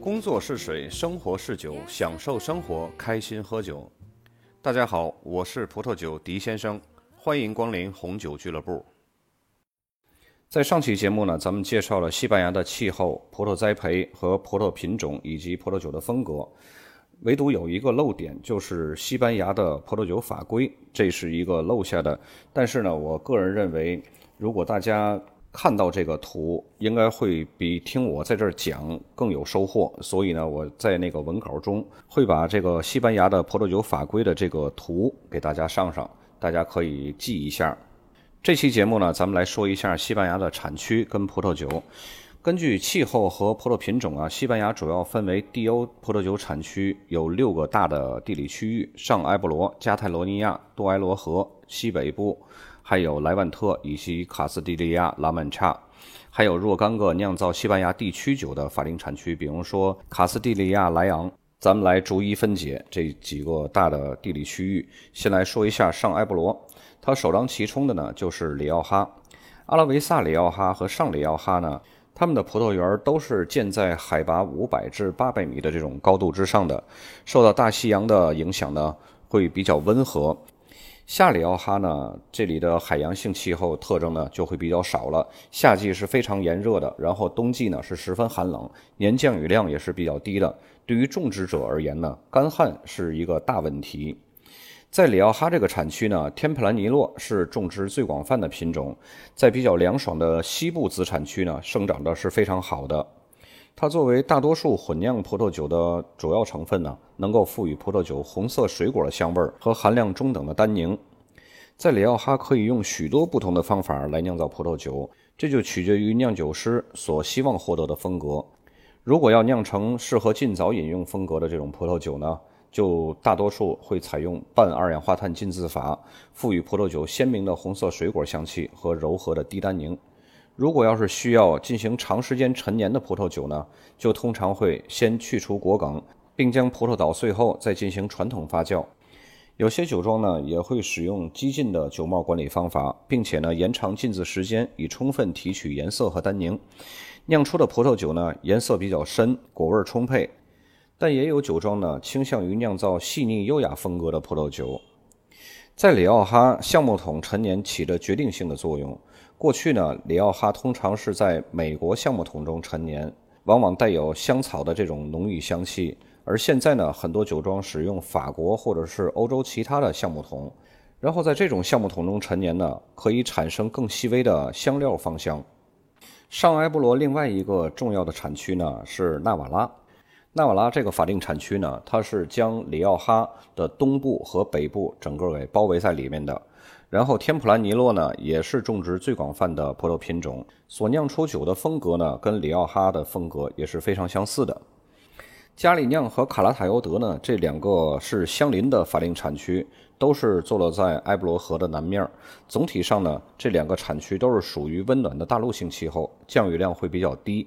工作是水，生活是酒，享受生活，开心喝酒。大家好，我是葡萄酒狄先生，欢迎光临红酒俱乐部。在上期节目呢，咱们介绍了西班牙的气候、葡萄栽培和葡萄品种以及葡萄酒的风格。唯独有一个漏点，就是西班牙的葡萄酒法规，这是一个漏下的。但是呢，我个人认为，如果大家看到这个图，应该会比听我在这儿讲更有收获。所以呢，我在那个文稿中会把这个西班牙的葡萄酒法规的这个图给大家上上，大家可以记一下。这期节目呢，咱们来说一下西班牙的产区跟葡萄酒。根据气候和葡萄品种啊，西班牙主要分为地欧葡萄酒产区，有六个大的地理区域：上埃布罗、加泰罗尼亚、多埃罗河西北部，还有莱万特以及卡斯蒂利亚、拉曼查，还有若干个酿造西班牙地区酒的法定产区，比如说卡斯蒂利亚莱昂。咱们来逐一分解这几个大的地理区域。先来说一下上埃布罗，它首当其冲的呢就是里奥哈、阿拉维萨里奥哈和上里奥哈呢。他们的葡萄园都是建在海拔五百至八百米的这种高度之上的，受到大西洋的影响呢，会比较温和。夏里奥哈呢，这里的海洋性气候特征呢就会比较少了，夏季是非常炎热的，然后冬季呢是十分寒冷，年降雨量也是比较低的。对于种植者而言呢，干旱是一个大问题。在里奥哈这个产区呢，天普兰尼洛是种植最广泛的品种，在比较凉爽的西部子产区呢，生长的是非常好的。它作为大多数混酿葡萄酒的主要成分呢，能够赋予葡萄酒红色水果的香味儿和含量中等的单宁。在里奥哈可以用许多不同的方法来酿造葡萄酒，这就取决于酿酒师所希望获得的风格。如果要酿成适合尽早饮用风格的这种葡萄酒呢？就大多数会采用半二氧化碳浸渍法，赋予葡萄酒鲜明的红色水果香气和柔和的低单宁。如果要是需要进行长时间陈年的葡萄酒呢，就通常会先去除果梗，并将葡萄捣碎后再进行传统发酵。有些酒庄呢也会使用激进的酒帽管理方法，并且呢延长浸渍时间，以充分提取颜色和单宁。酿出的葡萄酒呢颜色比较深，果味充沛。但也有酒庄呢，倾向于酿造细腻优雅风格的葡萄酒。在里奥哈，橡木桶陈年起着决定性的作用。过去呢，里奥哈通常是在美国橡木桶中陈年，往往带有香草的这种浓郁香气。而现在呢，很多酒庄使用法国或者是欧洲其他的橡木桶，然后在这种橡木桶中陈年呢，可以产生更细微的香料芳香。上埃布罗另外一个重要的产区呢是纳瓦拉。纳瓦拉这个法定产区呢，它是将里奥哈的东部和北部整个给包围在里面的。然后天普兰尼洛呢，也是种植最广泛的葡萄品种，所酿出酒的风格呢，跟里奥哈的风格也是非常相似的。加里酿和卡拉塔尤德呢，这两个是相邻的法定产区，都是坐落在埃布罗河的南面。总体上呢，这两个产区都是属于温暖的大陆性气候，降雨量会比较低。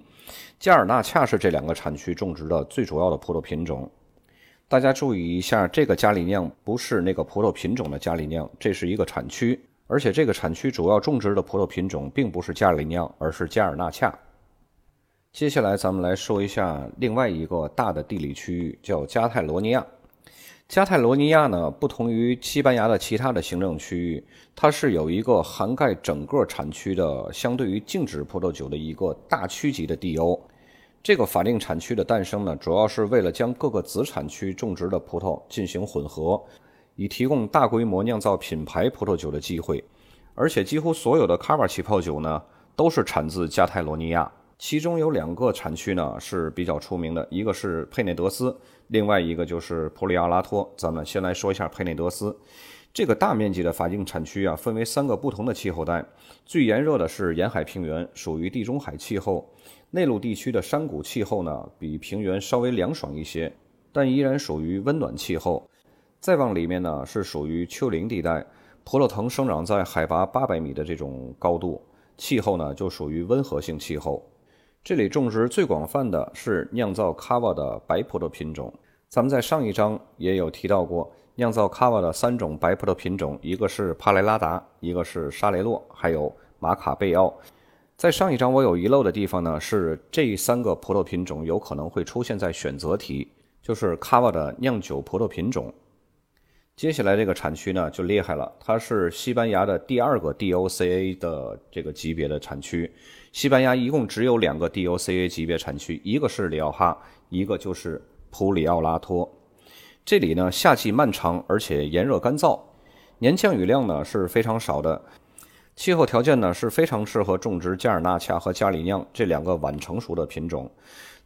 加尔纳恰是这两个产区种植的最主要的葡萄品种。大家注意一下，这个加里酿不是那个葡萄品种的加里酿，这是一个产区，而且这个产区主要种植的葡萄品种并不是加里酿，而是加尔纳恰。接下来咱们来说一下另外一个大的地理区域，叫加泰罗尼亚。加泰罗尼亚呢，不同于西班牙的其他的行政区域，它是有一个涵盖整个产区的，相对于静止葡萄酒的一个大区级的地欧。这个法定产区的诞生呢，主要是为了将各个子产区种植的葡萄进行混合，以提供大规模酿造品牌葡萄酒的机会。而且几乎所有的卡瓦起泡酒呢，都是产自加泰罗尼亚。其中有两个产区呢是比较出名的，一个是佩内德斯，另外一个就是普里奥拉托。咱们先来说一下佩内德斯，这个大面积的法定产区啊，分为三个不同的气候带。最炎热的是沿海平原，属于地中海气候；内陆地区的山谷气候呢，比平原稍微凉爽一些，但依然属于温暖气候。再往里面呢，是属于丘陵地带，葡萄藤生长在海拔八百米的这种高度，气候呢就属于温和性气候。这里种植最广泛的是酿造卡瓦的白葡萄品种。咱们在上一章也有提到过，酿造卡瓦的三种白葡萄品种，一个是帕雷拉达，一个是沙雷洛，还有马卡贝奥。在上一章我有遗漏的地方呢，是这三个葡萄品种有可能会出现在选择题，就是卡瓦的酿酒葡萄品种。接下来这个产区呢就厉害了，它是西班牙的第二个 DOCA 的这个级别的产区。西班牙一共只有两个 DOCA 级别产区，一个是里奥哈，一个就是普里奥拉托。这里呢夏季漫长，而且炎热干燥，年降雨量呢是非常少的，气候条件呢是非常适合种植加尔纳恰和加里酿这两个晚成熟的品种。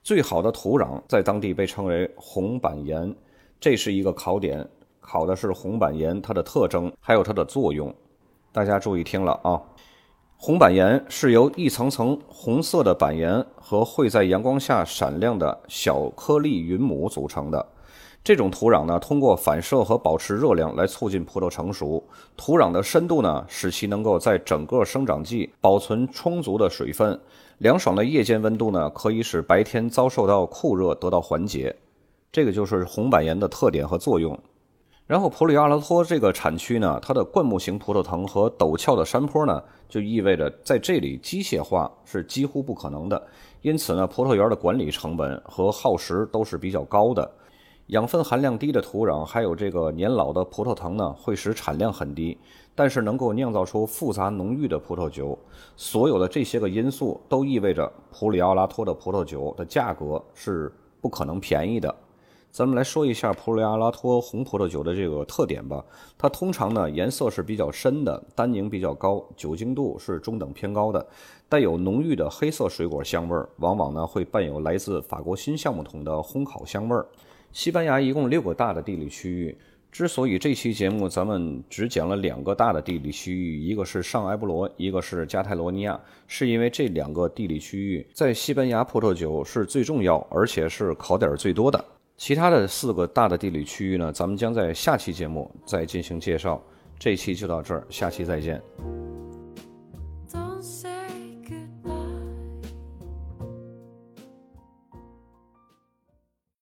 最好的土壤在当地被称为红板岩，这是一个考点。考的是红板岩它的特征，还有它的作用。大家注意听了啊！红板岩是由一层层红色的板岩和会在阳光下闪亮的小颗粒云母组成的。这种土壤呢，通过反射和保持热量来促进葡萄成熟。土壤的深度呢，使其能够在整个生长季保存充足的水分。凉爽的夜间温度呢，可以使白天遭受到酷热得到缓解。这个就是红板岩的特点和作用。然后普里奥拉托这个产区呢，它的灌木型葡萄藤和陡峭的山坡呢，就意味着在这里机械化是几乎不可能的。因此呢，葡萄园的管理成本和耗时都是比较高的。养分含量低的土壤，还有这个年老的葡萄藤呢，会使产量很低，但是能够酿造出复杂浓郁的葡萄酒。所有的这些个因素都意味着普里奥拉托的葡萄酒的价格是不可能便宜的。咱们来说一下普里阿拉托红葡萄酒的这个特点吧。它通常呢颜色是比较深的，单宁比较高，酒精度是中等偏高的，带有浓郁的黑色水果香味儿，往往呢会伴有来自法国新橡木桶的烘烤香味儿。西班牙一共六个大的地理区域，之所以这期节目咱们只讲了两个大的地理区域，一个是上埃布罗，一个是加泰罗尼亚，是因为这两个地理区域在西班牙葡萄酒是最重要，而且是考点最多的。其他的四个大的地理区域呢，咱们将在下期节目再进行介绍。这期就到这儿，下期再见。